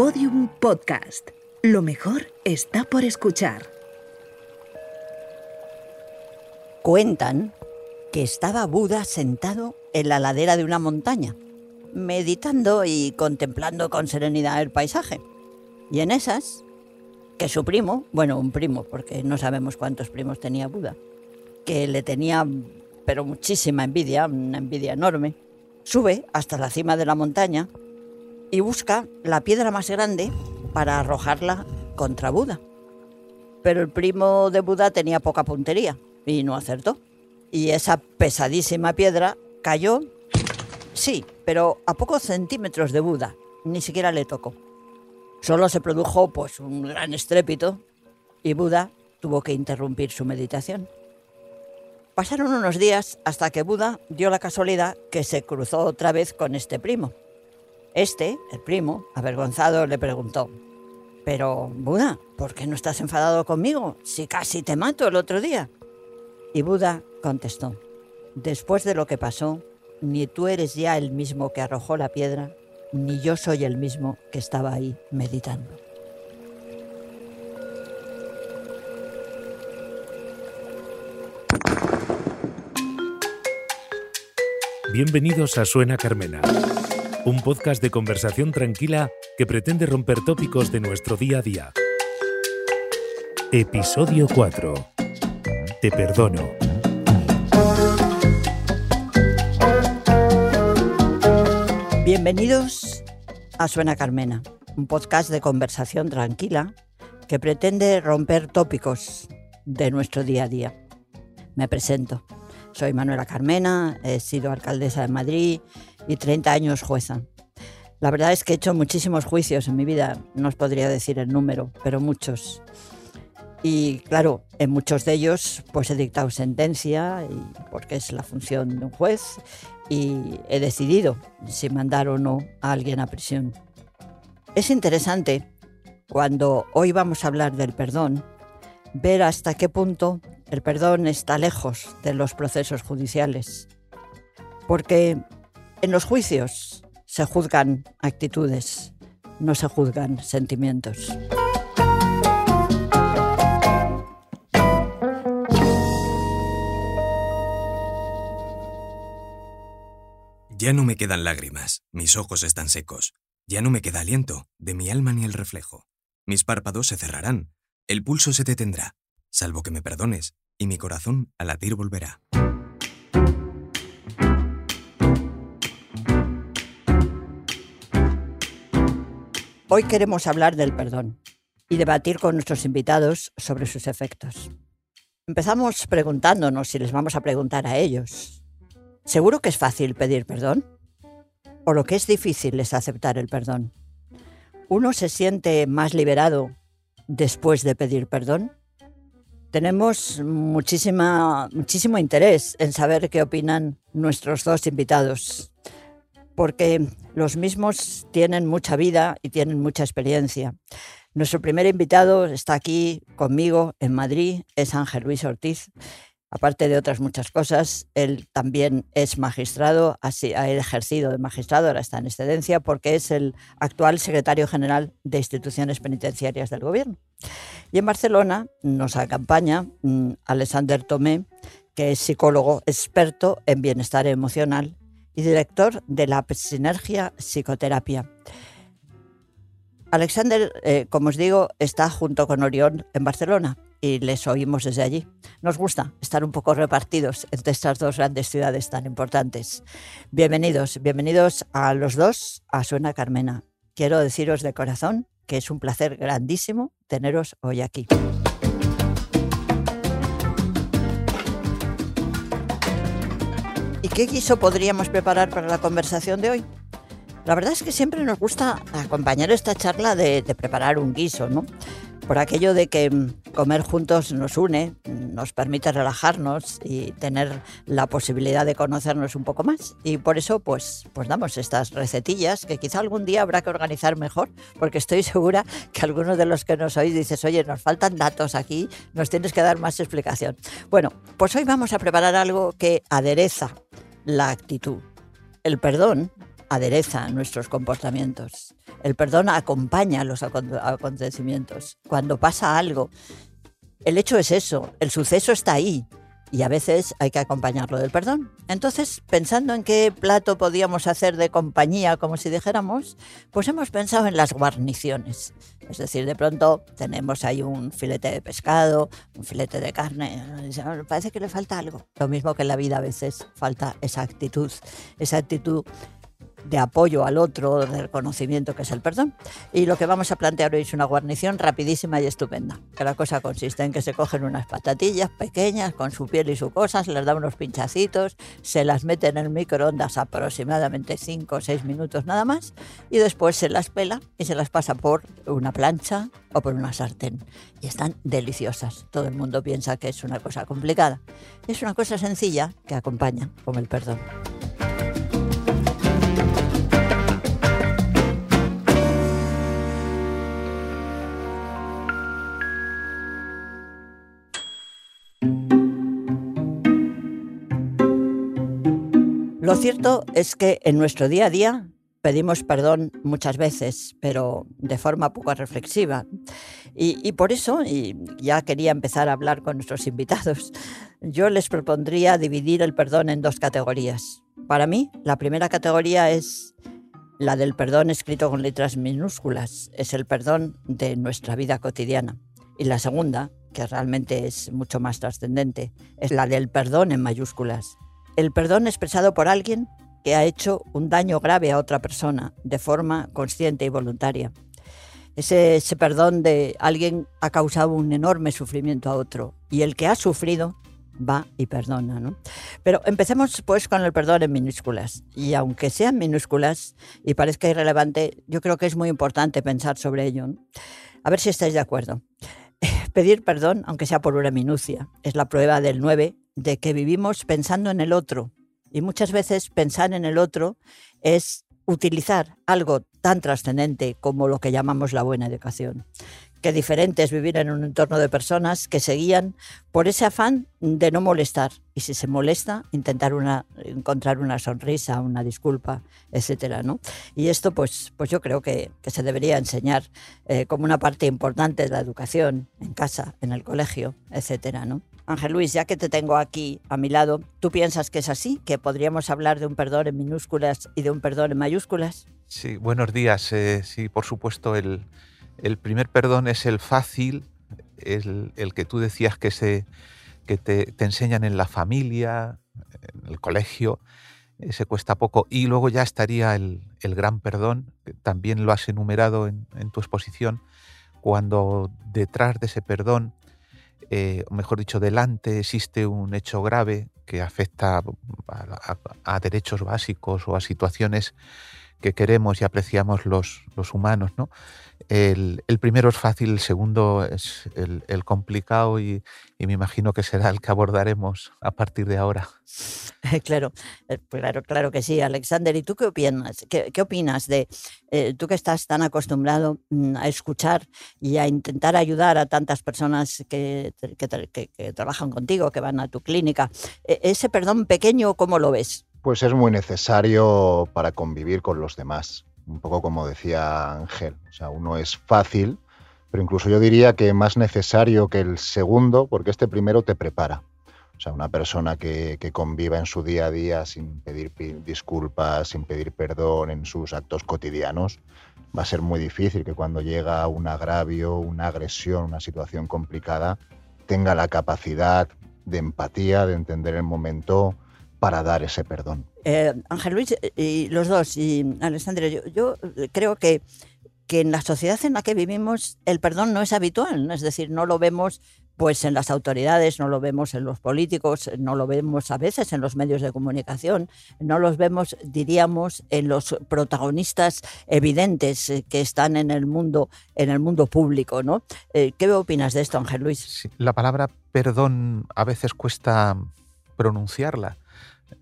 Podium Podcast. Lo mejor está por escuchar. Cuentan que estaba Buda sentado en la ladera de una montaña, meditando y contemplando con serenidad el paisaje. Y en esas, que su primo, bueno, un primo, porque no sabemos cuántos primos tenía Buda, que le tenía pero muchísima envidia, una envidia enorme, sube hasta la cima de la montaña y busca la piedra más grande para arrojarla contra Buda. Pero el primo de Buda tenía poca puntería y no acertó. Y esa pesadísima piedra cayó, sí, pero a pocos centímetros de Buda, ni siquiera le tocó. Solo se produjo pues un gran estrépito y Buda tuvo que interrumpir su meditación. Pasaron unos días hasta que Buda dio la casualidad que se cruzó otra vez con este primo. Este, el primo, avergonzado, le preguntó, Pero, Buda, ¿por qué no estás enfadado conmigo si casi te mato el otro día? Y Buda contestó, Después de lo que pasó, ni tú eres ya el mismo que arrojó la piedra, ni yo soy el mismo que estaba ahí meditando. Bienvenidos a Suena Carmena, un podcast de conversación tranquila que pretende romper tópicos de nuestro día a día. Episodio 4. Te perdono. Bienvenidos a Suena Carmena, un podcast de conversación tranquila que pretende romper tópicos de nuestro día a día. Me presento. Soy Manuela Carmena, he sido alcaldesa de Madrid y 30 años jueza. La verdad es que he hecho muchísimos juicios en mi vida, no os podría decir el número, pero muchos. Y claro, en muchos de ellos pues he dictado sentencia, porque es la función de un juez, y he decidido si mandar o no a alguien a prisión. Es interesante, cuando hoy vamos a hablar del perdón, ver hasta qué punto el perdón está lejos de los procesos judiciales, porque en los juicios se juzgan actitudes, no se juzgan sentimientos. Ya no me quedan lágrimas, mis ojos están secos, ya no me queda aliento, de mi alma ni el reflejo. Mis párpados se cerrarán, el pulso se detendrá, salvo que me perdones, y mi corazón a latir volverá. Hoy queremos hablar del perdón y debatir con nuestros invitados sobre sus efectos. Empezamos preguntándonos si les vamos a preguntar a ellos. ¿Seguro que es fácil pedir perdón? ¿O lo que es difícil es aceptar el perdón? ¿Uno se siente más liberado después de pedir perdón? Tenemos muchísima, muchísimo interés en saber qué opinan nuestros dos invitados, porque los mismos tienen mucha vida y tienen mucha experiencia. Nuestro primer invitado está aquí conmigo en Madrid, es Ángel Luis Ortiz aparte de otras muchas cosas, él también es magistrado, ha ejercido de magistrado, ahora está en excedencia, porque es el actual secretario general de instituciones penitenciarias del gobierno. Y en Barcelona nos acompaña mm, Alexander Tomé, que es psicólogo experto en bienestar emocional y director de la Sinergia Psicoterapia. Alexander, eh, como os digo, está junto con Orión en Barcelona y les oímos desde allí. Nos gusta estar un poco repartidos entre estas dos grandes ciudades tan importantes. Bienvenidos, bienvenidos a los dos a Suena Carmena. Quiero deciros de corazón que es un placer grandísimo teneros hoy aquí. ¿Y qué guiso podríamos preparar para la conversación de hoy? La verdad es que siempre nos gusta acompañar esta charla de, preparar un guiso, ¿no? por aquello de que mm, comer juntos nos une, nos permite relajarnos y tener la posibilidad de conocernos un poco más. Y por eso, pues, pues damos estas recetillas que quizá algún día habrá que organizar mejor, porque estoy segura que algunos de los que nos oís dices, oye, nos faltan datos aquí, nos tienes que dar más explicación. Bueno, pues hoy vamos a preparar algo que adereza la actitud. El perdón adereza nuestros comportamientos. El perdón acompaña los acontecimientos. Cuando pasa algo, el hecho es eso, el suceso está ahí, y a veces hay que acompañarlo del perdón. Entonces, pensando en qué plato podíamos hacer de compañía, como si dijéramos, pues hemos pensado en las guarniciones. Es decir, de pronto tenemos ahí un filete de pescado, un filete de carne, parece que le falta algo. Lo mismo que en la vida a veces falta esa actitud, esa actitud de apoyo al otro, de reconocimiento que es el perdón. Y lo que vamos a plantear hoy es una guarnición rapidísima y estupenda. Que la cosa consiste en que se cogen unas patatillas pequeñas con su piel y su cosas, les da unos pinchacitos, se las mete en el microondas aproximadamente 5 o 6 minutos nada más y después se las pela y se las pasa por una plancha o por una sartén. Y están deliciosas. Todo el mundo piensa que es una cosa complicada. Es una cosa sencilla que acompaña con el perdón. Lo cierto es que en nuestro día a día pedimos perdón muchas veces, pero de forma poco reflexiva. Y, por eso, y ya quería empezar a hablar con nuestros invitados, yo les propondría dividir el perdón en dos categorías. Para mí, la primera categoría es la del perdón escrito con letras minúsculas, es el perdón de nuestra vida cotidiana. Y la segunda, que realmente es mucho más trascendente, es la del perdón en mayúsculas, el perdón expresado por alguien que ha hecho un daño grave a otra persona de forma consciente y voluntaria. Ese, ese, perdón de alguien ha causado un enorme sufrimiento a otro y el que ha sufrido va y perdona. ¿no? Pero empecemos pues con el perdón en minúsculas. Y aunque sean minúsculas y parezca irrelevante, yo creo que es muy importante pensar sobre ello. A ver si estáis de acuerdo. Pedir perdón, aunque sea por una minucia, es la prueba del 9 de que vivimos pensando en el otro. Y muchas veces pensar en el otro es utilizar algo tan trascendente como lo que llamamos la buena educación. Qué diferente es vivir en un entorno de personas que seguían por ese afán de no molestar. Y si se molesta, intentar una, encontrar una sonrisa, una disculpa, etcétera, ¿no? Y esto, pues, pues yo creo que, se debería enseñar eh, como una parte importante de la educación, en casa, en el colegio, etcétera, ¿no? Ángel Luis, ya que te tengo aquí a mi lado, ¿tú piensas que es así? ¿Que podríamos hablar de un perdón en minúsculas y de un perdón en mayúsculas? Sí, buenos días. Eh, sí, por supuesto, el, primer perdón es el fácil, el, el que tú decías que, se, que te, enseñan en la familia, en el colegio, ese cuesta poco. Y luego ya estaría el, gran perdón, que también lo has enumerado en, en tu exposición, cuando detrás de ese perdón eh, o mejor dicho, delante existe un hecho grave que afecta a, derechos básicos o a situaciones que queremos y apreciamos los, los humanos. ¿no? El, primero es fácil, el segundo es el, complicado y, me imagino que será el que abordaremos a partir de ahora. Claro, eh, claro, claro que sí, Alexander. ¿Y tú qué opinas? ¿Qué, opinas de eh, tú que estás tan acostumbrado mm, a escuchar y a intentar ayudar a tantas personas que, que trabajan contigo, que van a tu clínica? E, ese perdón pequeño, ¿cómo lo ves? Pues es muy necesario para convivir con los demás un poco como decía Ángel, o sea, uno es fácil, pero incluso yo diría que más necesario que el segundo, porque este primero te prepara. O sea, una persona que, conviva en su día a día sin pedir disculpas, sin pedir perdón en sus actos cotidianos, va a ser muy difícil que cuando llega un agravio, una agresión, una situación complicada, tenga la capacidad de empatía, de entender el momento, para dar ese perdón. Eh, Ángel Luis eh, y los dos, y Alessandra, yo, creo que, que en la sociedad en la que vivimos el perdón no es habitual, es decir, no lo vemos pues en las autoridades, no lo vemos en los políticos, no lo vemos a veces en los medios de comunicación, no los vemos, diríamos, en los protagonistas evidentes eh, que están en el mundo, en el mundo público, ¿no? ¿Qué opinas de esto, Ángel Luis? la palabra perdón a veces cuesta pronunciarla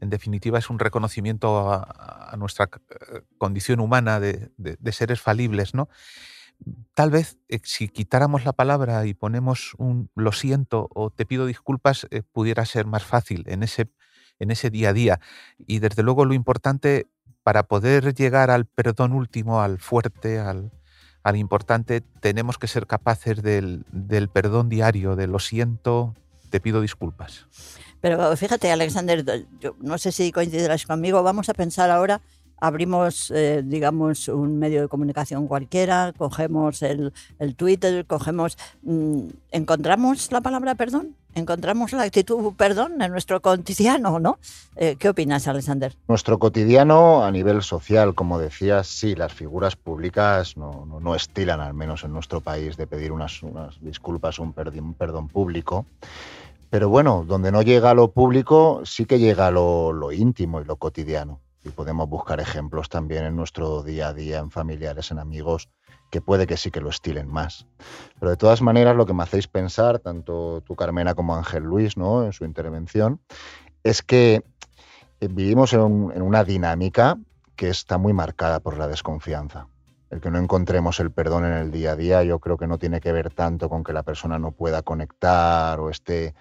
en definitiva es un reconocimiento a, nuestra eh, condición humana de, seres falibles, ¿no? Tal vez eh, si quitáramos la palabra y ponemos un lo siento o te pido disculpas, eh, pudiera ser más fácil en ese, día a día. Y desde luego lo importante para poder llegar al perdón último, al fuerte, al, al importante, tenemos que ser capaces del, del perdón diario, de lo siento, te pido disculpas. Pero fíjate, Alexander, yo no sé si coincidirás conmigo, vamos a pensar ahora, abrimos, eh, digamos, un medio de comunicación cualquiera, cogemos el, el Twitter, cogemos... mm, ¿Encontramos la palabra perdón? ¿Encontramos la actitud perdón en nuestro cotidiano, no? Eh, ¿Qué opinas, Alexander? Nuestro cotidiano a nivel social, como decías, sí, las figuras públicas no, no, no estilan, al menos en nuestro país, de pedir unas, unas disculpas un, perdi- un perdón público. Pero bueno, donde no llega lo público, sí que llega lo, lo íntimo y lo cotidiano. Y podemos buscar ejemplos también en nuestro día a día, en familiares, en amigos, que puede que sí que lo estilen más. Pero de todas maneras, lo que me hacéis pensar, tanto tú, Carmena, como Ángel Luis, ¿no? en su intervención, es que eh, vivimos en, un- en una dinámica que está muy marcada por la desconfianza. El que no encontremos el perdón en el día a día, yo creo que no tiene que ver tanto con que la persona no pueda conectar o esté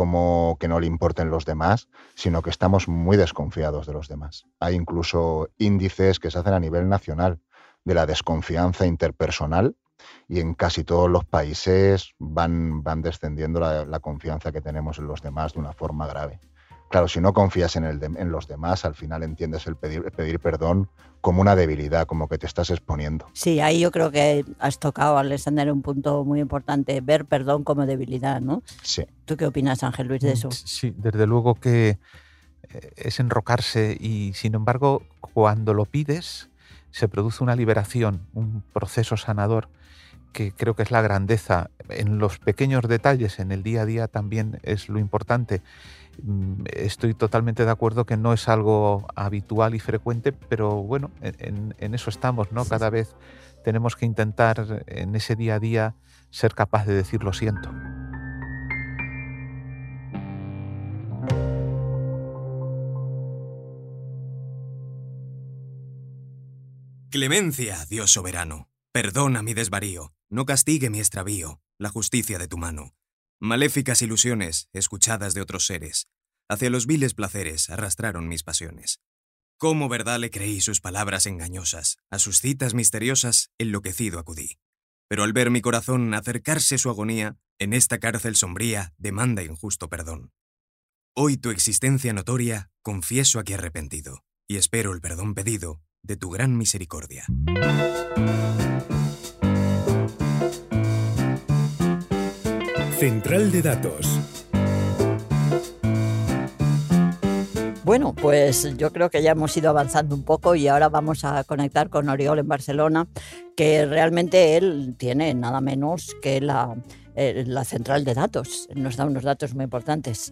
como que no le importen los demás, sino que estamos muy desconfiados de los demás. Hay incluso índices que se hacen a nivel nacional de la desconfianza interpersonal y en casi todos los países van, van descendiendo la, la confianza que tenemos en los demás de una forma grave. Claro, si no confías en, el de- en los demás, al final entiendes el pedir, el pedir perdón como una debilidad, como que te estás exponiendo. Sí, ahí yo creo que has tocado, Alexander, un punto muy importante, ver perdón como debilidad, ¿no? Sí. ¿Tú qué opinas, Ángel Luis, de eso? Mm, Sí, desde luego que eh, es enrocarse y sin embargo cuando lo pides se produce una liberación, un proceso sanador que creo que es la grandeza. En los pequeños detalles, en el día a día también es lo importante. Mm, Estoy totalmente de acuerdo que no es algo habitual y frecuente, pero bueno, en, en- en eso estamos, ¿no? Cada vez tenemos que intentar en ese día a día ser capaz de decir lo siento. Clemencia, Dios soberano. Perdona mi desvarío, no castigue mi extravío, la justicia de tu mano. Maléficas ilusiones, escuchadas de otros seres, hacia los viles placeres arrastraron mis pasiones. Cómo verdad le creí sus palabras engañosas, a sus citas misteriosas enloquecido acudí. Pero al ver mi corazón acercarse su agonía, en esta cárcel sombría demanda injusto perdón. Hoy tu existencia notoria confieso aquí arrepentido, y espero el perdón pedido de tu gran misericordia. Central de Datos. Bueno, pues yo creo que ya hemos ido avanzando un poco y ahora vamos a conectar con Oriol en Barcelona, que realmente él tiene nada menos que la, eh, la central de datos. Nos da unos datos muy importantes.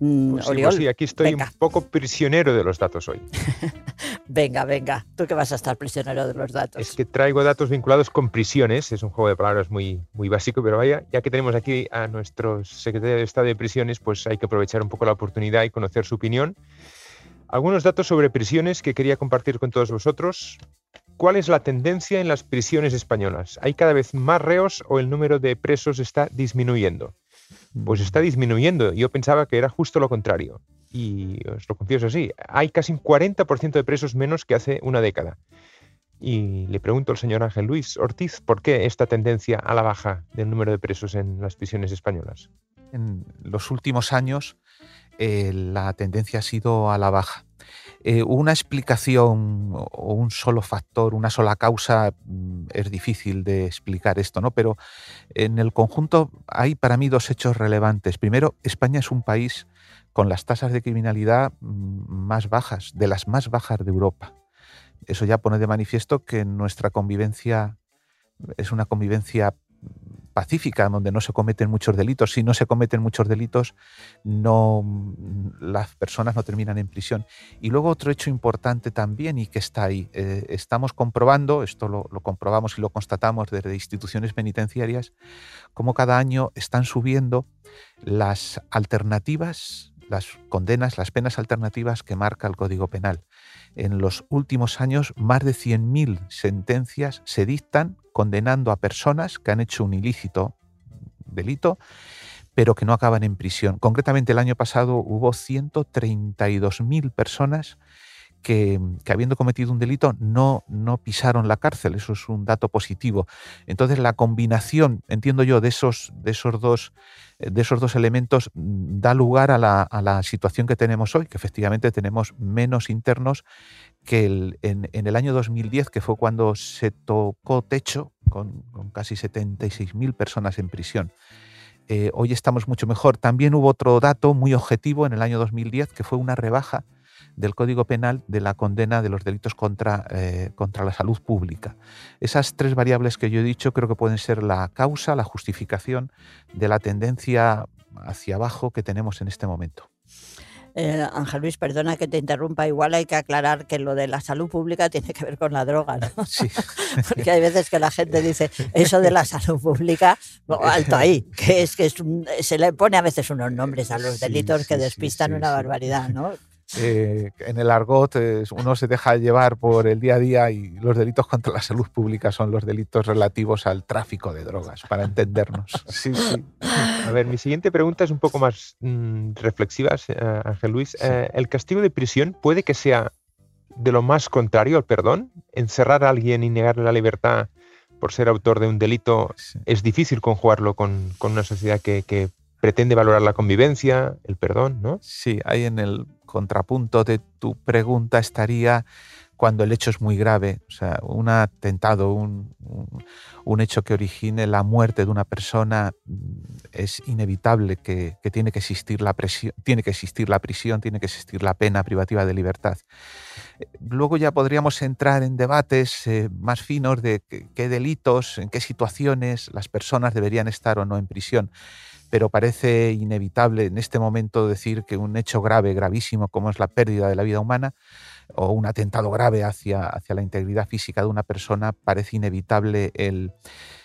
Mm, Pues sí, pues sí, aquí estoy venga. un poco prisionero de los datos hoy. venga, venga, tú que vas a estar prisionero de los datos. Es que traigo datos vinculados con prisiones, es un juego de palabras muy, muy básico, pero vaya, ya que tenemos aquí a nuestro secretario de Estado de Prisiones, pues hay que aprovechar un poco la oportunidad y conocer su opinión. Algunos datos sobre prisiones que quería compartir con todos vosotros. ¿Cuál es la tendencia en las prisiones españolas? ¿Hay cada vez más reos o el número de presos está disminuyendo? Pues está disminuyendo. Yo pensaba que era justo lo contrario. Y os lo confieso así. Hay casi un 40% de presos menos que hace una década. Y le pregunto al señor Ángel Luis Ortiz, ¿por qué esta tendencia a la baja del número de presos en las prisiones españolas? En los últimos años eh, la tendencia ha sido a la baja. Eh, una explicación o un solo factor, una sola causa, mm, es difícil de explicar esto, ¿no? Pero en el conjunto hay para mí dos hechos relevantes. Primero, España es un país con las tasas de criminalidad mm, más bajas, de las más bajas de Europa. Eso ya pone de manifiesto que nuestra convivencia es una convivencia pacífica, donde no se cometen muchos delitos. Si no se cometen muchos delitos, no, las personas no terminan en prisión. Y luego otro hecho importante también y que está ahí. eh, estamos comprobando, esto lo, lo comprobamos y lo constatamos desde instituciones penitenciarias, como cada año están subiendo las alternativas, las condenas, las penas alternativas que marca el Código Penal. En los últimos años, más de 100.000 sentencias se dictan condenando a personas que han hecho un ilícito delito, pero que no acaban en prisión. Concretamente, el año pasado hubo 132.000 personas que, habiendo cometido un delito no, no pisaron la cárcel. Eso es un dato positivo. Entonces la combinación, entiendo yo, de esos, de esos, dos, de esos dos elementos mm, da lugar a la, a la situación que tenemos hoy, que efectivamente tenemos menos internos que en, en, el año 2010, que fue cuando se tocó techo con, con casi 76.000 personas en prisión. Eh, hoy estamos mucho mejor. También hubo otro dato muy objetivo en el año 2010, que fue una rebaja del Código Penal de la condena de los delitos contra, eh, contra la salud pública. Esas tres variables que yo he dicho creo que pueden ser la causa, la justificación de la tendencia hacia abajo que tenemos en este momento. Eh, Ángel Luis, perdona que te interrumpa, igual hay que aclarar que lo de la salud pública tiene que ver con la droga, ¿no? Sí. Porque hay veces que la gente dice, eso de la salud pública, alto ahí, que es que se le pone a veces unos nombres a los delitos que despistan una barbaridad, ¿no? Eh, en el argot eh, uno se deja llevar por el día a día y los delitos contra la salud pública son los delitos relativos al tráfico de drogas, para entendernos. Sí, sí. A ver, mi siguiente pregunta es un poco más mm, reflexiva, eh, Ángel Luis. ¿El castigo de prisión puede que sea de lo más contrario al perdón? ¿Encerrar a alguien y negarle la libertad por ser autor de un delito es difícil conjugarlo con, con una sociedad que, que pretende valorar la convivencia, el perdón, ¿no? Sí, hay en el contrapunto de tu pregunta estaría cuando el hecho es muy grave, o sea, un atentado, un, hecho que origine la muerte de una persona, mm, es inevitable que, tiene, que existir la presión, tiene que existir la prisión, tiene que existir la pena privativa de libertad. Luego ya podríamos entrar en debates eh, más finos de qué delitos, en qué situaciones las personas deberían estar o no en prisión pero parece inevitable en este momento decir que un hecho grave, gravísimo, como es la pérdida de la vida humana, o un atentado grave hacia, hacia la integridad física de una persona, parece inevitable el,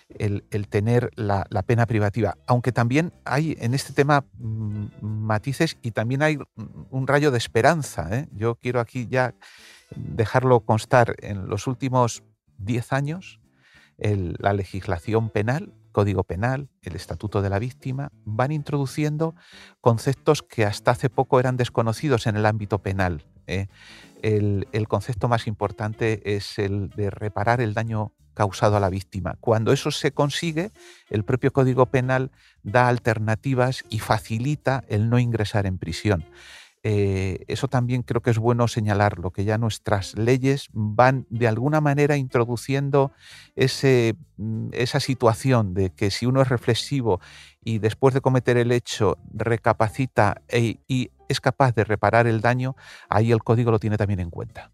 el, tener la, pena privativa. Aunque también hay en este tema mm, matices y también hay un rayo de esperanza. ¿eh? Yo quiero aquí ya dejarlo constar. En los últimos 10 años, la legislación penal Código Penal, el Estatuto de la Víctima, van introduciendo conceptos que hasta hace poco eran desconocidos en el ámbito penal. ¿eh? El, concepto más importante es el de reparar el daño causado a la víctima. Cuando eso se consigue, el propio Código Penal da alternativas y facilita el no ingresar en prisión. Eh, eso también creo que es bueno señalarlo, que ya nuestras leyes van de alguna manera introduciendo ese, mm, esa situación de que si uno es reflexivo y después de cometer el hecho recapacita e, y es capaz de reparar el daño, ahí el código lo tiene también en cuenta.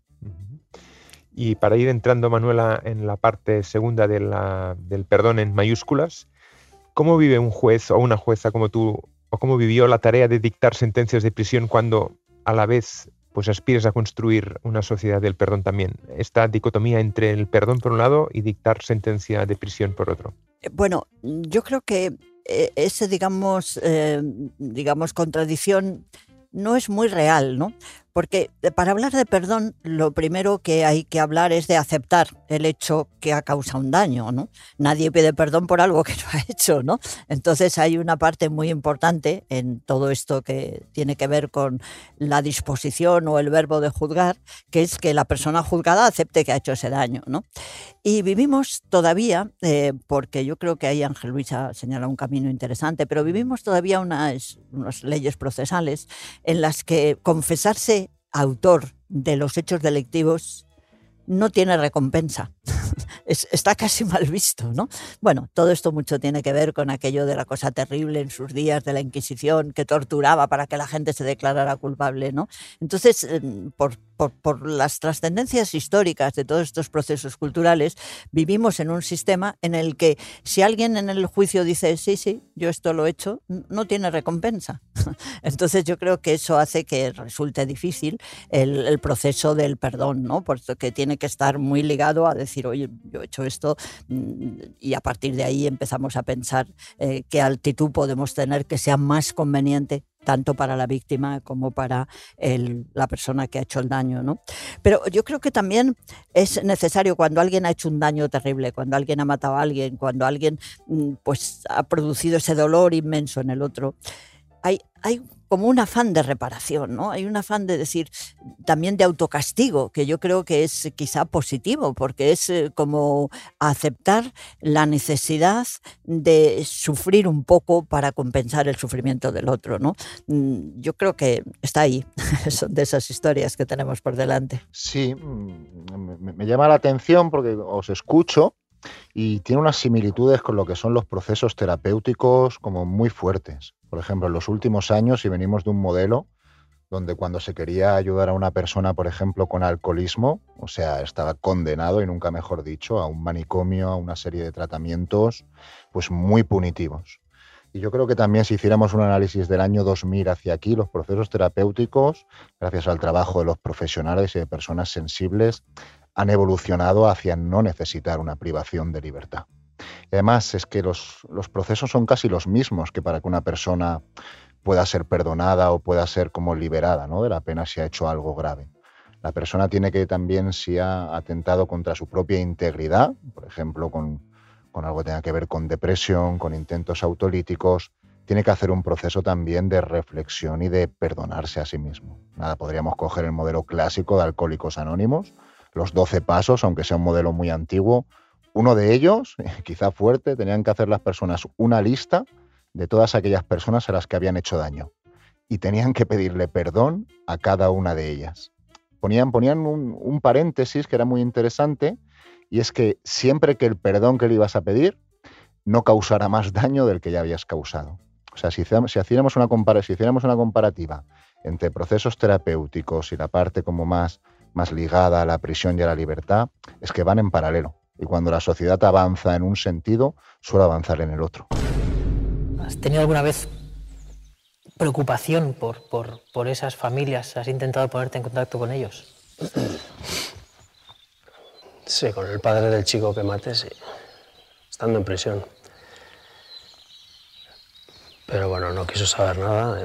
Y para ir entrando, Manuela, en la parte segunda del perdón en mayúsculas, ¿cómo vive un juez o una jueza como tú o cómo vivió la tarea de dictar sentencias de prisión cuando a la vez pues aspires a construir una sociedad del perdón también. Esta dicotomía entre el perdón por un lado y dictar sentencia de prisión por otro. Eh, bueno, yo creo que eh, ese, digamos, eh, digamos, contradicción no es muy real, ¿no? Porque eh, para hablar de perdón, lo primero que hay que hablar es de aceptar el hecho que ha causado un daño, ¿no? Nadie pide perdón por algo que no ha hecho, ¿no? Entonces hay una parte muy importante en todo esto que tiene que ver con la disposición o el verbo de juzgar, que es que la persona juzgada acepte que ha hecho ese daño, ¿no? Y vivimos todavía, eh, porque yo creo que ahí Ángel Luis ha señalado un camino interesante, pero vivimos todavía unas, unas leyes procesales en las que confesarse autor de los hechos delictivos no tiene recompensa. está casi mal visto, ¿no? Bueno, todo esto mucho tiene que ver con aquello de la cosa terrible en sus días de la Inquisición, que torturaba para que la gente se declarara culpable, ¿no? Entonces, em, por, por, las trascendencias históricas de todos estos procesos culturales, vivimos en un sistema en el que si alguien en el juicio dice, sí, sí, yo esto lo he hecho, no tiene recompensa. Entonces yo creo que eso hace que resulte difícil el, proceso del perdón, ¿no? Porque tiene que estar muy ligado a decir, oye, yo he hecho esto mm, y a partir de ahí empezamos a pensar eh, qué altitud podemos tener que sea más conveniente tanto para la víctima como para la persona que ha hecho el daño. ¿no? Pero yo creo que también es necesario cuando alguien ha hecho un daño terrible, cuando alguien ha matado a alguien, cuando alguien mm, pues, ha producido ese dolor inmenso en el otro, hay, hay como un afán de reparación, ¿no? Hay un afán de decir, también de autocastigo, que yo creo que es quizá positivo, porque es eh, como aceptar la necesidad de sufrir un poco para compensar el sufrimiento del otro, ¿no? Mm, yo creo que está ahí, son de esas historias que tenemos por delante. Sí, mm, me llama la atención porque os escucho y tiene unas similitudes con lo que son los procesos terapéuticos como muy fuertes. Por ejemplo, en los últimos años, si venimos de un modelo donde cuando se quería ayudar a una persona, por ejemplo, con alcoholismo, o sea, estaba condenado, y nunca mejor dicho, a un manicomio, a una serie de tratamientos, pues muy punitivos. Y yo creo que también si hiciéramos un análisis del año 2000 hacia aquí, los procesos terapéuticos, gracias al trabajo de los profesionales y de personas sensibles, han evolucionado hacia no necesitar una privación de libertad. Además es que los, procesos son casi los mismos que para que una persona pueda ser perdonada o pueda ser como liberada ¿no? de la pena si ha hecho algo grave. La persona tiene que también, si ha atentado contra su propia integridad, por ejemplo, con, con algo que tenga que ver con depresión, con intentos autolíticos, tiene que hacer un proceso también de reflexión y de perdonarse a sí mismo. Nada, podríamos coger el modelo clásico de Alcohólicos Anónimos, los 12 pasos, aunque sea un modelo muy antiguo. Uno de ellos, quizá fuerte, tenían que hacer las personas una lista de todas aquellas personas a las que habían hecho daño y tenían que pedirle perdón a cada una de ellas. Ponían, ponían un, paréntesis que era muy interesante y es que siempre que el perdón que le ibas a pedir no causara más daño del que ya habías causado. O sea, si, si, hiciéramos una si hiciéramos una comparativa entre procesos terapéuticos y la parte como más más ligada a la prisión y a la libertad, es que van en paralelo. Y cuando la sociedad avanza en un sentido, suele avanzar en el otro. ¿Has tenido alguna vez preocupación por, por, esas familias? ¿Has intentado ponerte en contacto con ellos? Sí, con el padre del chico que maté, sí. Estando en prisión. Pero bueno, no quiso saber nada.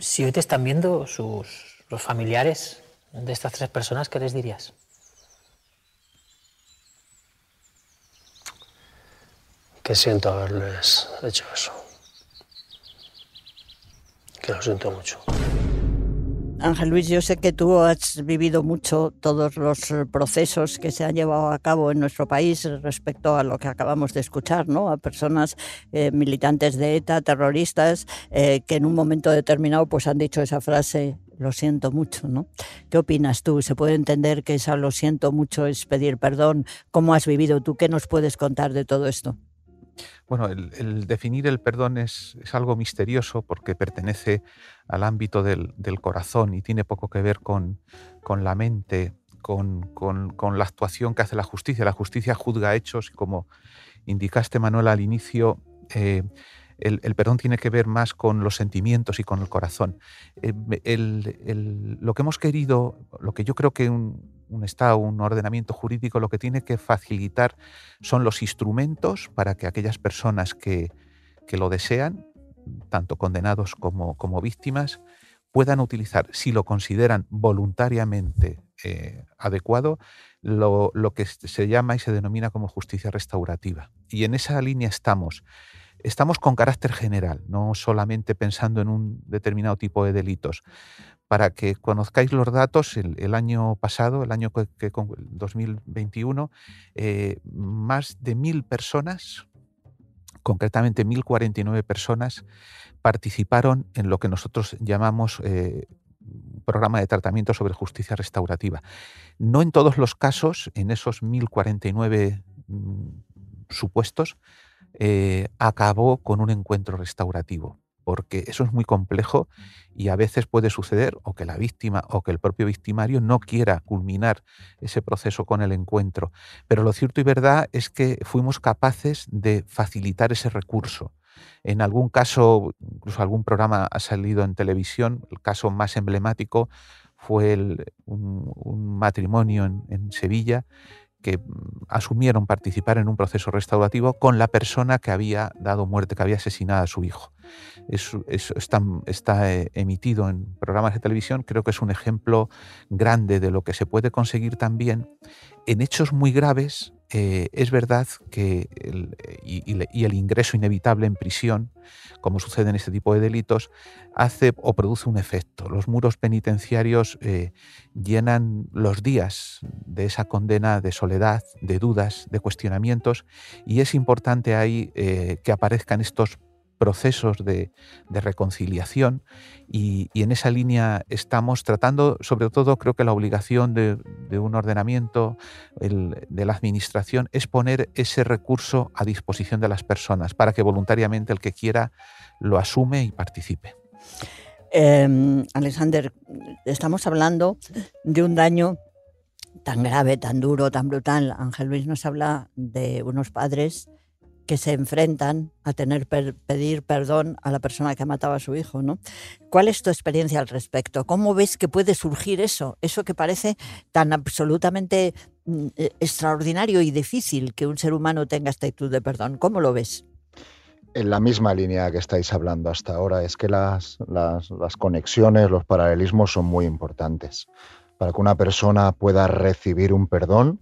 Si hoy te están viendo sus, los familiares de estas tres personas, ¿qué les dirías? Que siento haberles hecho eso. Que lo siento mucho. Ángel Luis, yo sé que tú has vivido mucho todos los eh, procesos que se han llevado a cabo en nuestro país respecto a lo que acabamos de escuchar, ¿no? A personas eh, militantes de ETA, terroristas, eh, que en un momento determinado pues han dicho esa frase lo siento mucho, ¿no? ¿Qué opinas tú? ¿Se puede entender que esa lo siento mucho es pedir perdón? ¿Cómo has vivido tú? ¿Qué nos puedes contar de todo esto? Bueno, el, definir el perdón es, algo misterioso porque pertenece al ámbito del, corazón y tiene poco que ver con, la mente, con, la actuación que hace la justicia. La justicia juzga hechos y como indicaste, Manuel, al inicio, eh, el, perdón tiene que ver más con los sentimientos y con el corazón. Eh, lo que hemos querido, lo que yo creo que un, un Estado, un ordenamiento jurídico, lo que tiene que facilitar son los instrumentos para que aquellas personas que, lo desean, tanto condenados como, como, víctimas, puedan utilizar, si lo consideran voluntariamente eh, adecuado, lo, lo, que se llama y se denomina como justicia restaurativa. Y en esa línea estamos. Estamos con carácter general, no solamente pensando en un determinado tipo de delitos, para que conozcáis los datos, el, año pasado, el año que, 2021, eh, más de mil personas, concretamente 1.049 personas, participaron en lo que nosotros llamamos eh, programa de tratamiento sobre justicia restaurativa. No en todos los casos, en esos 1.049 mm, supuestos, eh, acabó con un encuentro restaurativo porque eso es muy complejo y a veces puede suceder o que la víctima o que el propio victimario no quiera culminar ese proceso con el encuentro. Pero lo cierto y verdad es que fuimos capaces de facilitar ese recurso. En algún caso, incluso algún programa ha salido en televisión, el caso más emblemático fue un, matrimonio en Sevilla que mm, asumieron participar en un proceso restaurativo con la persona que había dado muerte, que había asesinado a su hijo. Eso, está, eh, emitido en programas de televisión, creo que es un ejemplo grande de lo que se puede conseguir también en hechos muy graves eh, es verdad que el, y, el ingreso inevitable en prisión, como sucede en este tipo de delitos, hace o produce un efecto. Los muros penitenciarios eh, llenan los días de esa condena de soledad, de dudas, de cuestionamientos, y es importante ahí que aparezcan estos procesos de, reconciliación y, en esa línea estamos tratando, sobre todo creo que la obligación de, un ordenamiento, de la administración, es poner ese recurso a disposición de las personas para que voluntariamente el que quiera lo asume y participe. Eh, Alexander, estamos hablando de un daño tan grave, tan duro, tan brutal. Ángel Luis nos habla de unos padres que se enfrentan a tener que pedir perdón a la persona que ha matado a su hijo, ¿no? ¿Cuál es tu experiencia al respecto? ¿Cómo ves que puede surgir eso? Eso que parece tan absolutamente mm, e, extraordinario y difícil que un ser humano tenga esta actitud de perdón. ¿Cómo lo ves? En la misma línea que estáis hablando hasta ahora, es que las conexiones, los paralelismos son muy importantes. Para que una persona pueda recibir un perdón,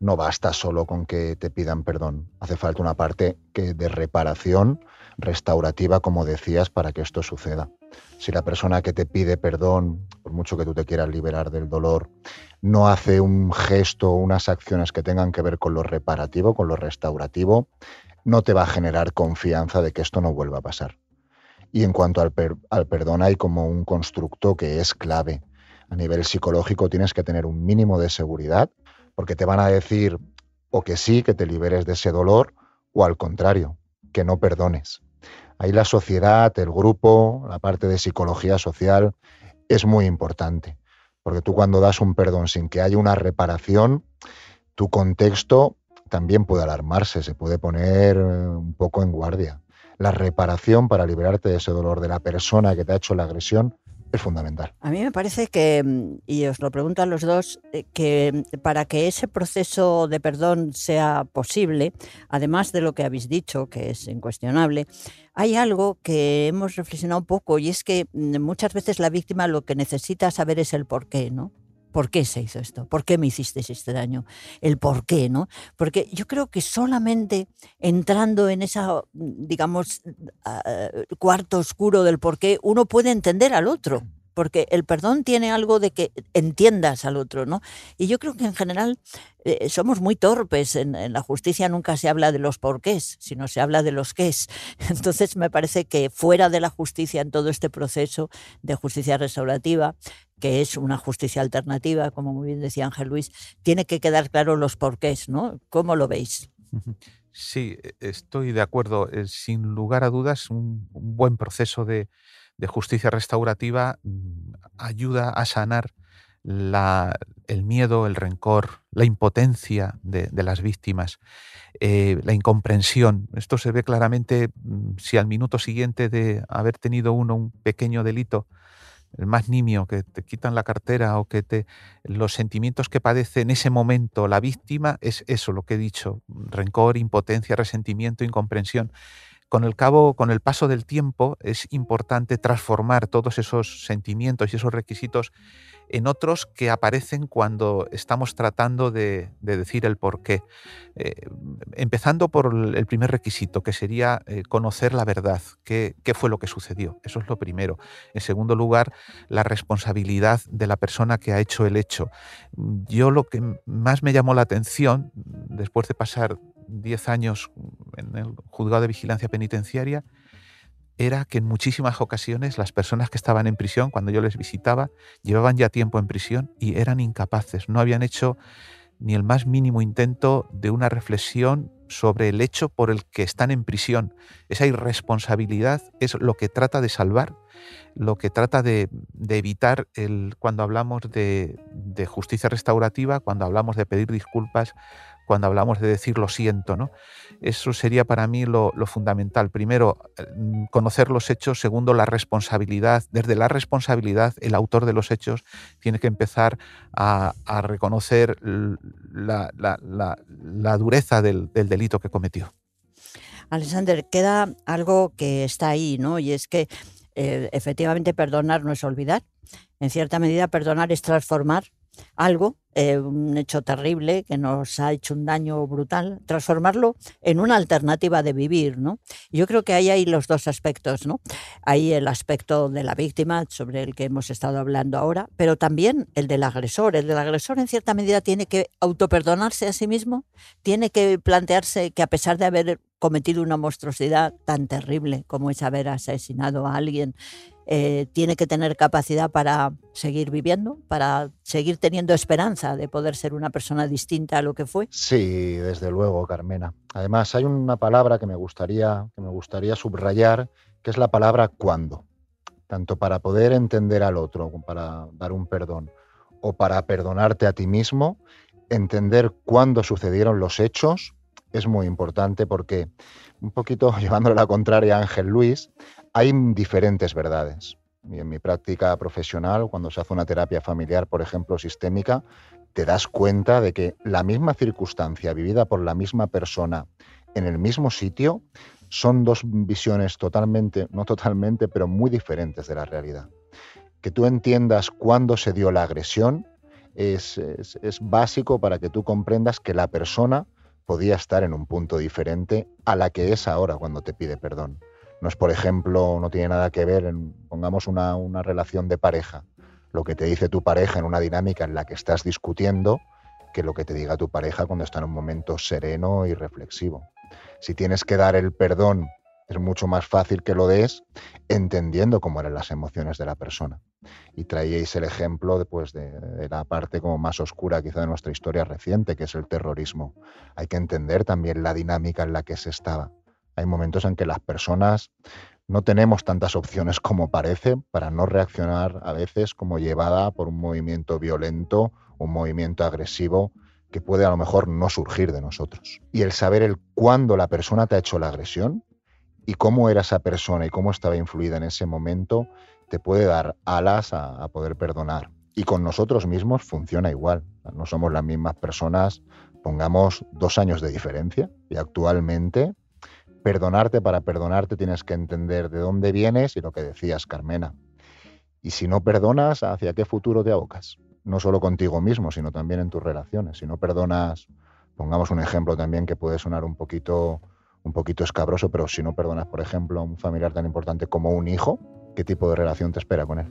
no basta solo con que te pidan perdón. Hace falta una parte que de reparación restaurativa, como decías, para que esto suceda. Si la persona que te pide perdón, por mucho que tú te quieras liberar del dolor, no hace un gesto o unas acciones que tengan que ver con lo reparativo, con lo restaurativo, no te va a generar confianza de que esto no vuelva a pasar. Y en cuanto al, al perdón, hay como un constructo que es clave. A nivel psicológico tienes que tener un mínimo de seguridad porque te van a decir o que sí, que te liberes de ese dolor, o al contrario, que no perdones. Ahí la sociedad, el grupo, la parte de psicología social es muy importante, porque tú cuando das un perdón sin que haya una reparación, tu contexto también puede alarmarse, se puede poner eh, un poco en guardia. La reparación para liberarte de ese dolor de la persona que te ha hecho la agresión es fundamental. A mí me parece que, mm, y os lo pregunto a los dos, eh, que mm, para que ese proceso de perdón sea posible, además de lo que habéis dicho, que es incuestionable, hay algo que hemos reflexionado un poco y es que mm, muchas veces la víctima lo que necesita saber es el por qué, ¿no? ¿Por qué se hizo esto? ¿Por qué me hiciste este daño? El por qué, ¿no? Porque yo creo que solamente entrando en esa, digamos, ah, cuarto oscuro del por qué, uno puede entender al otro porque el perdón tiene algo de que entiendas al otro, ¿no? Y yo creo que en general eh, somos muy torpes. En, la justicia nunca se habla de los porqués, sino se habla de los qués. Entonces me parece que fuera de la justicia en todo este proceso de justicia restaurativa, que es una justicia alternativa, como muy bien decía Ángel Luis, tiene que quedar claro los porqués, ¿no? ¿Cómo lo veis? Sí, e, estoy de acuerdo. Sin lugar a dudas, un buen proceso de, de justicia restaurativa mm, ayuda a sanar el miedo, el rencor, la impotencia de, las víctimas, eh, la incomprensión. Esto se ve claramente mm, si al minuto siguiente de haber tenido uno un pequeño delito, el más nimio, que te quitan la cartera o que te los sentimientos que padece en ese momento la víctima es eso lo que he dicho, rencor, impotencia, resentimiento, incomprensión con el cabo, con el paso del tiempo, es importante transformar todos esos sentimientos y esos requisitos en otros que aparecen cuando estamos tratando de, decir el por qué. Eh, empezando por el primer requisito, que sería eh, conocer la verdad, qué, fue lo que sucedió. Eso es lo primero. En segundo lugar, la responsabilidad de la persona que ha hecho el hecho. Yo lo que más me llamó la atención, después de pasar 10 años en el juzgado de vigilancia penitenciaria era que en muchísimas ocasiones las personas que estaban en prisión, cuando yo les visitaba, llevaban ya tiempo en prisión y eran incapaces, no habían hecho ni el más mínimo intento de una reflexión sobre el hecho por el que están en prisión. Esa irresponsabilidad es lo que trata de salvar, lo que trata de, evitar cuando hablamos de justicia restaurativa, cuando hablamos de pedir disculpas, cuando hablamos de decir lo siento. ¿no? Eso sería para mí lo, fundamental. Primero, mm, conocer los hechos. Segundo, la responsabilidad. Desde la responsabilidad, el autor de los hechos tiene que empezar a, reconocer la, dureza del, delito que cometió. Alexander, queda algo que está ahí, ¿no? Y es que eh, efectivamente perdonar no es olvidar. En cierta medida, perdonar es transformar algo eh, un hecho terrible que nos ha hecho un daño brutal, transformarlo en una alternativa de vivir, ¿no? Yo creo que ahí hay los dos aspectos, ¿no? Hay el aspecto de la víctima, sobre el que hemos estado hablando ahora, pero también el del agresor. El del agresor, en cierta medida, tiene que autoperdonarse a sí mismo, tiene que plantearse que a pesar de haber cometido una monstruosidad tan terrible como es haber asesinado a alguien, eh, tiene que tener capacidad para seguir viviendo, para seguir teniendo esperanza de poder ser una persona distinta a lo que fue. Sí, desde luego, Carmena. Además, hay una palabra que me gustaría, que me gustaría subrayar, que es la palabra cuando. Tanto para poder entender al otro, para dar un perdón, o para perdonarte a ti mismo, entender cuándo sucedieron los hechos es muy importante porque, un poquito llevándole la contraria Ángel Luis, hay diferentes verdades. Y en mi práctica profesional, cuando se hace una terapia familiar, por ejemplo, sistémica, te das cuenta de que la misma circunstancia vivida por la misma persona en el mismo sitio son dos visiones totalmente, no totalmente, pero muy diferentes de la realidad. Que tú entiendas cuándo se dio la agresión es, es, es básico para que tú comprendas que la persona podía estar en un punto diferente a la que es ahora cuando te pide perdón. No es, por ejemplo, no tiene nada que ver, en, pongamos una, una relación de pareja, lo que te dice tu pareja en una dinámica en la que estás discutiendo, que lo que te diga tu pareja cuando está en un momento sereno y reflexivo. Si tienes que dar el perdón, es mucho más fácil que lo des entendiendo cómo eran las emociones de la persona. Y traíais el ejemplo después de, de, la parte como más oscura quizá de nuestra historia reciente, que es el terrorismo. Hay que entender también la dinámica en la que se estaba. Hay momentos en que las personas no tenemos tantas opciones como parece para no reaccionar a veces como llevada por un movimiento violento, un movimiento agresivo que puede a lo mejor no surgir de nosotros. Y el saber el cuándo la persona te ha hecho la agresión y cómo era esa persona y cómo estaba influida en ese momento, te puede dar alas a, a poder perdonar. Y con nosotros mismos funciona igual. No somos las mismas personas, pongamos dos años de diferencia y actualmente perdonarte para perdonarte tienes que entender de dónde vienes y lo que decías, Carmena. Y si no perdonas, ¿hacia qué futuro te abocas? No solo contigo mismo, sino también en tus relaciones. Si no perdonas, pongamos un ejemplo también que puede sonar un poquito, un poquito escabroso, pero si no perdonas, por ejemplo, a un familiar tan importante como un hijo, ¿qué tipo de relación te espera con él?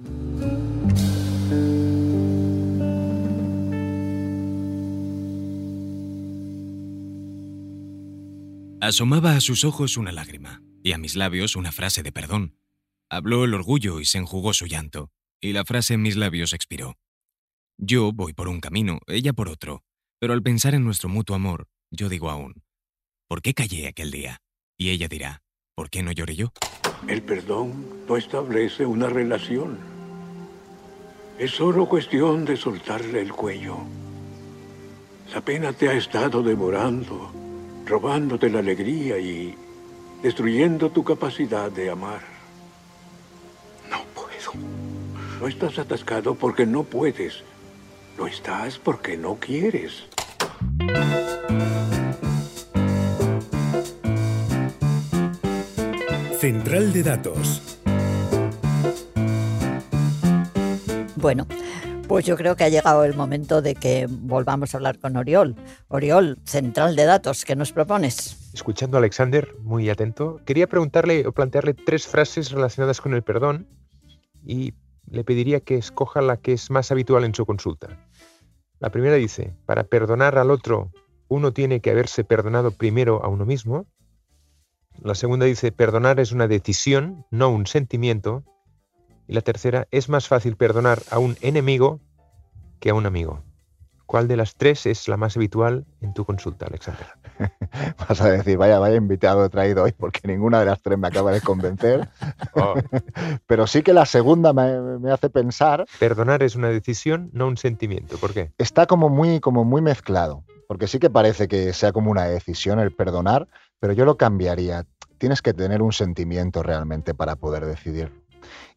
Asomaba a sus ojos una lágrima y a mis labios una frase de perdón. Habló el orgullo y se enjugó su llanto, y la frase en mis labios expiró. Yo voy por un camino, ella por otro, pero al pensar en nuestro mutuo amor, yo digo aún, ¿por qué callé aquel día? Y ella dirá, ¿por qué no lloré yo? El perdón no establece una relación. Es solo cuestión de soltarle el cuello. La pena te ha estado devorando robándote la alegría y destruyendo tu capacidad de amar. No puedo. No estás atascado porque no puedes. Lo estás porque no quieres. Central de Datos. Bueno, pues yo creo que ha llegado el momento de que volvamos a hablar con Oriol. Oriol, central de datos, ¿qué nos propones? Escuchando a Alexander, muy atento, quería preguntarle o plantearle tres frases relacionadas con el perdón y le pediría que escoja la que es más habitual en su consulta. La primera dice, para perdonar al otro, uno tiene que haberse perdonado primero a uno mismo. La segunda dice, perdonar es una decisión, no un sentimiento. Y la tercera, es más fácil perdonar a un enemigo que a un amigo. ¿Cuál de las tres es la más habitual en tu consulta, Alexander? Vas a decir, vaya, vaya invitado he traído hoy, porque ninguna de las tres me acaba de convencer. Oh. Pero sí que la segunda me, me, hace pensar. Perdonar es una decisión, no un sentimiento. ¿Por qué? Está como muy, como muy mezclado. Porque sí que parece que sea como una decisión el perdonar, pero yo lo cambiaría. Tienes que tener un sentimiento realmente para poder decidir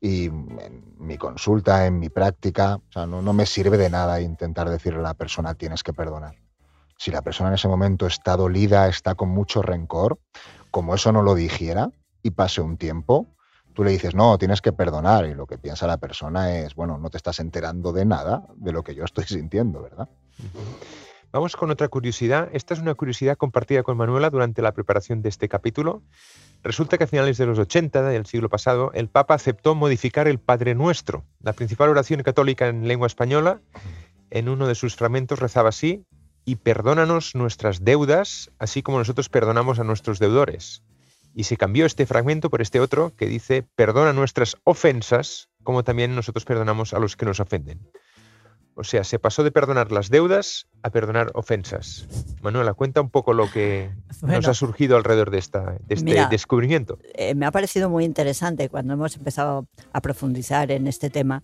y en mi consulta, en mi práctica, no, me sirve de nada intentar decirle a la persona tienes que perdonar. Si la persona en ese momento está dolida, está con mucho rencor, como eso no lo dijera y pase un tiempo, tú le dices, no, tienes que perdonar y lo que piensa la persona es, bueno, no te estás enterando de nada de lo que yo estoy sintiendo, ¿verdad? Vamos con otra curiosidad. Esta es una curiosidad compartida con Manuela durante la preparación de este capítulo. Resulta que a finales de los 80 del siglo pasado, el Papa aceptó modificar el Padre Nuestro, la principal oración católica en lengua española. En uno de sus fragmentos rezaba así, y perdónanos nuestras deudas, así como nosotros perdonamos a nuestros deudores. Y se cambió este fragmento por este otro que dice, perdona nuestras ofensas, como también nosotros perdonamos a los que nos ofenden. O sea, se pasó de perdonar las deudas a perdonar ofensas. Manuela, cuenta un poco lo que nos ha surgido alrededor de, esta, este descubrimiento. Eh, me ha parecido muy interesante cuando hemos empezado a profundizar en este tema,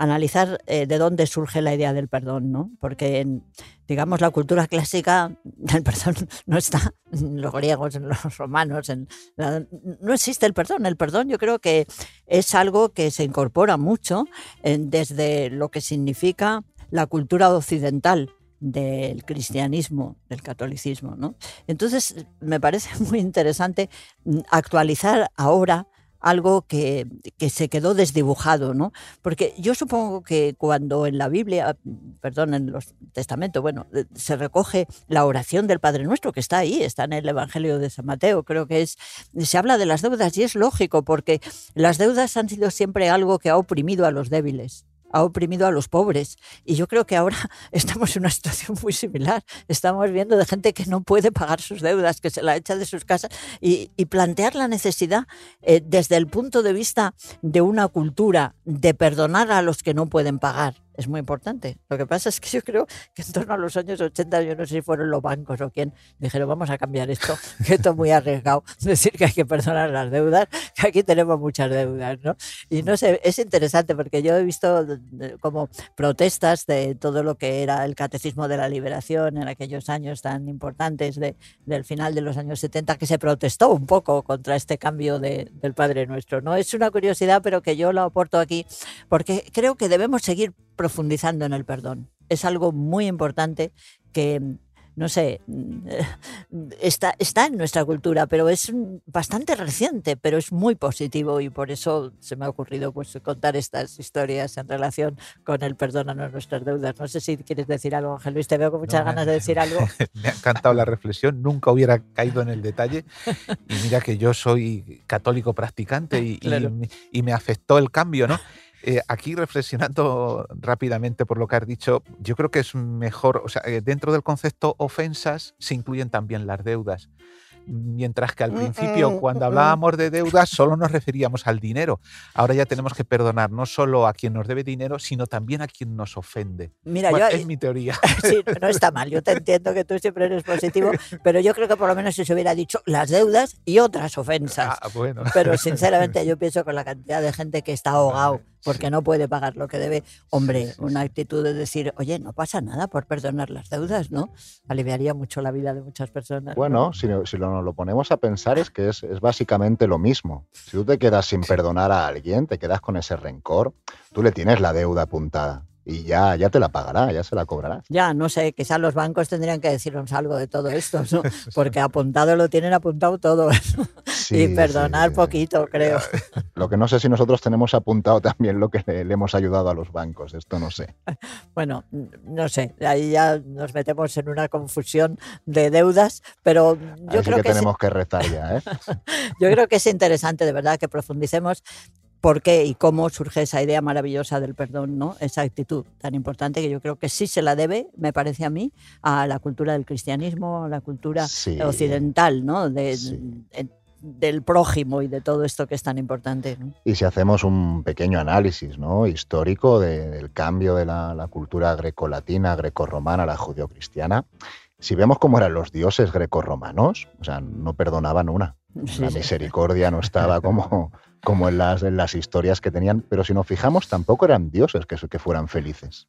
analizar eh, de dónde surge la idea del perdón, ¿no? Porque en, digamos, la cultura clásica, el perdón no está en los griegos, en los romanos, no existe el perdón. El perdón yo creo que es algo que se incorpora mucho desde lo que significa la cultura occidental del cristianismo, del catolicismo. ¿no? Entonces, me parece muy interesante mm, actualizar ahora algo que, se quedó desdibujado, ¿no? Porque yo supongo que cuando en la Biblia, perdón, en los testamentos, bueno, eh, se recoge la oración del Padre Nuestro, que está ahí, está en el Evangelio de San Mateo, creo que es, se habla de las deudas y es lógico, porque las deudas han sido siempre algo que ha oprimido a los débiles ha oprimido a los pobres. Y yo creo que ahora estamos en una situación muy similar. Estamos viendo de gente que no puede pagar sus deudas, que se la echa de sus casas y, plantear la necesidad eh, desde el punto de vista de una cultura de perdonar a los que no pueden pagar es muy importante. Lo que pasa es que yo creo que en torno a los años 80, yo no sé si fueron los bancos o quién, dijeron vamos a cambiar esto, que esto es muy arriesgado, decir que hay que perdonar las deudas, que aquí tenemos muchas deudas, ¿no? Y no sé, es interesante porque yo he visto como protestas de todo lo que era el catecismo de la liberación en aquellos años tan importantes de, del final de los años 70, que se protestó un poco contra este cambio de, del Padre Nuestro, ¿no? Es una curiosidad, pero que yo lo aporto aquí porque creo que debemos seguir profundizando en el perdón. Es algo muy importante que, no sé, está, está en nuestra cultura, pero es bastante reciente, pero es muy positivo y por eso se me ha ocurrido pues, contar estas historias en relación con el perdón a nuestras deudas. No sé si quieres decir algo, Ángel Luis, te veo con muchas ganas de decir algo. Me ha encantado la reflexión, nunca hubiera caído en el detalle y mira que yo soy católico practicante y, y me afectó el cambio, ¿no? Eh, aquí reflexionando rápidamente por lo que has dicho, yo creo que es mejor, o sea, eh, dentro del concepto ofensas se incluyen también las deudas mientras que al principio, cuando hablábamos de deudas, solo nos referíamos al dinero. Ahora ya tenemos que perdonar no solo a quien nos debe dinero, sino también a quien nos ofende. Mira, yo, es mi teoría. Sí, no está mal. Yo te entiendo que tú siempre eres positivo, pero yo creo que por lo menos si se hubiera dicho las deudas y otras ofensas. Ah, bueno. Pero sinceramente yo pienso con la cantidad de gente que está ahogado porque no puede pagar lo que debe, hombre, una actitud de decir, oye, no pasa nada por perdonar las deudas, ¿no? Aliviaría mucho la vida de muchas personas. Bueno, si, si lo nos lo ponemos a pensar es que es, básicamente lo mismo. Si tú te quedas sin perdonar a alguien, te quedas con ese rencor, tú le tienes la deuda apuntada y ya, ya te la pagará, ya se la cobrará. Ya, no sé, quizás los bancos tendrían que decirnos algo de todo esto, ¿no? Porque apuntado lo tienen apuntado todo. y perdonar poquito, creo. Lo que no sé si nosotros tenemos apuntado también lo que le, hemos ayudado a los bancos, esto no sé. Bueno, no sé, ahí ya nos metemos en una confusión de deudas, pero yo creo que, que tenemos que rezar ya, ¿eh? yo creo que es interesante de verdad que profundicemos por qué y cómo surge esa idea maravillosa del perdón, ¿no? Esa actitud tan importante que yo creo que sí se la debe, me parece a mí, a la cultura del cristianismo, a la cultura occidental, ¿no? del prójimo y de todo esto que es tan importante. Y si hacemos un pequeño análisis ¿no? histórico del cambio de la, la cultura grecolatina, grecorromana la judeocristiana, si vemos cómo eran los dioses grecorromanos, o sea, no perdonaban una. La misericordia no estaba como, como en las, en las historias que tenían, pero si nos fijamos, tampoco eran dioses que, que fueran felices.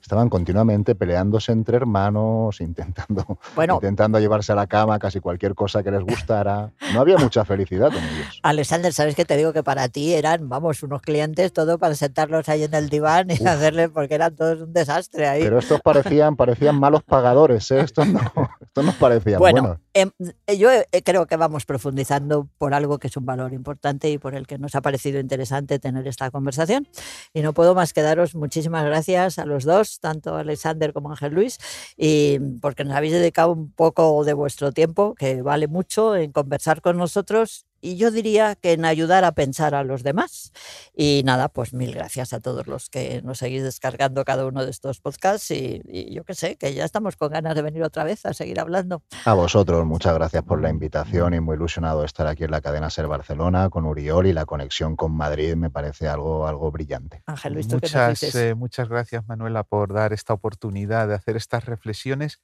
Estaban continuamente peleándose entre hermanos, intentando, intentando llevarse a la cama casi cualquier cosa que les gustara. No había mucha felicidad en ellos. Alexander, ¿sabes que te digo que para ti eran, vamos, unos clientes, todo para sentarlos ahí en el diván y hacerles, porque eran todos un desastre ahí. Pero estos parecían, parecían malos pagadores, ¿eh? Estos no, Esto nos parecía Bueno, bueno. em, eh, yo eh, creo que vamos profundizando por algo que es un valor importante y por el que nos ha parecido interesante tener esta conversación. Y no puedo más que daros muchísimas gracias a los dos, tanto Alexander como Ángel Luis, y porque nos habéis dedicado un poco de vuestro tiempo, que vale mucho, en conversar con nosotros y yo diría que en ayudar a pensar a los demás. Y nada, pues mil gracias a todos los que nos seguís descargando cada uno de estos podcasts y, y yo que sé, que ya estamos con ganas de venir otra vez a seguir hablando. A vosotros, muchas gracias por la invitación y muy ilusionado de estar aquí en la cadena Ser Barcelona con Uriol y la conexión con Madrid me parece algo, algo brillante. Ángel Luis, ¿tú qué nos Muchas, dices? eh, muchas gracias, Manuela, por dar esta oportunidad de hacer estas reflexiones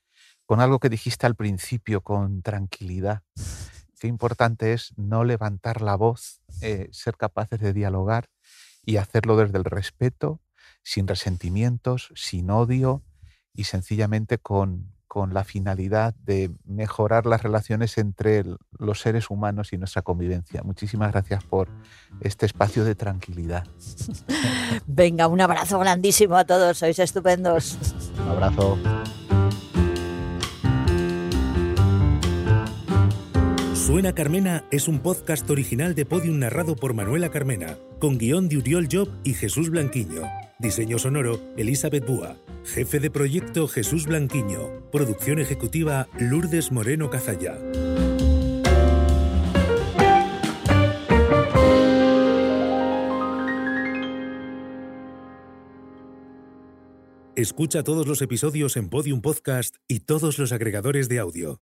con algo que dijiste al principio, con tranquilidad. Qué importante es no levantar la voz, eh, ser capaces de dialogar y hacerlo desde el respeto, sin resentimientos, sin odio y sencillamente con, con la finalidad de mejorar las relaciones entre el- los seres humanos y nuestra convivencia. Muchísimas gracias por este espacio de tranquilidad. Venga, un abrazo grandísimo a todos, sois estupendos. Un abrazo. Suena Carmena es un podcast original de Podium narrado por Manuela Carmena, con guion de Uriol Job y Jesús Blanquiño. Diseño sonoro, Elizabeth Búa. Jefe de proyecto, Jesús Blanquiño. Producción ejecutiva, Lourdes Moreno Cazalla. Escucha todos los episodios en Podium Podcast y todos los agregadores de audio.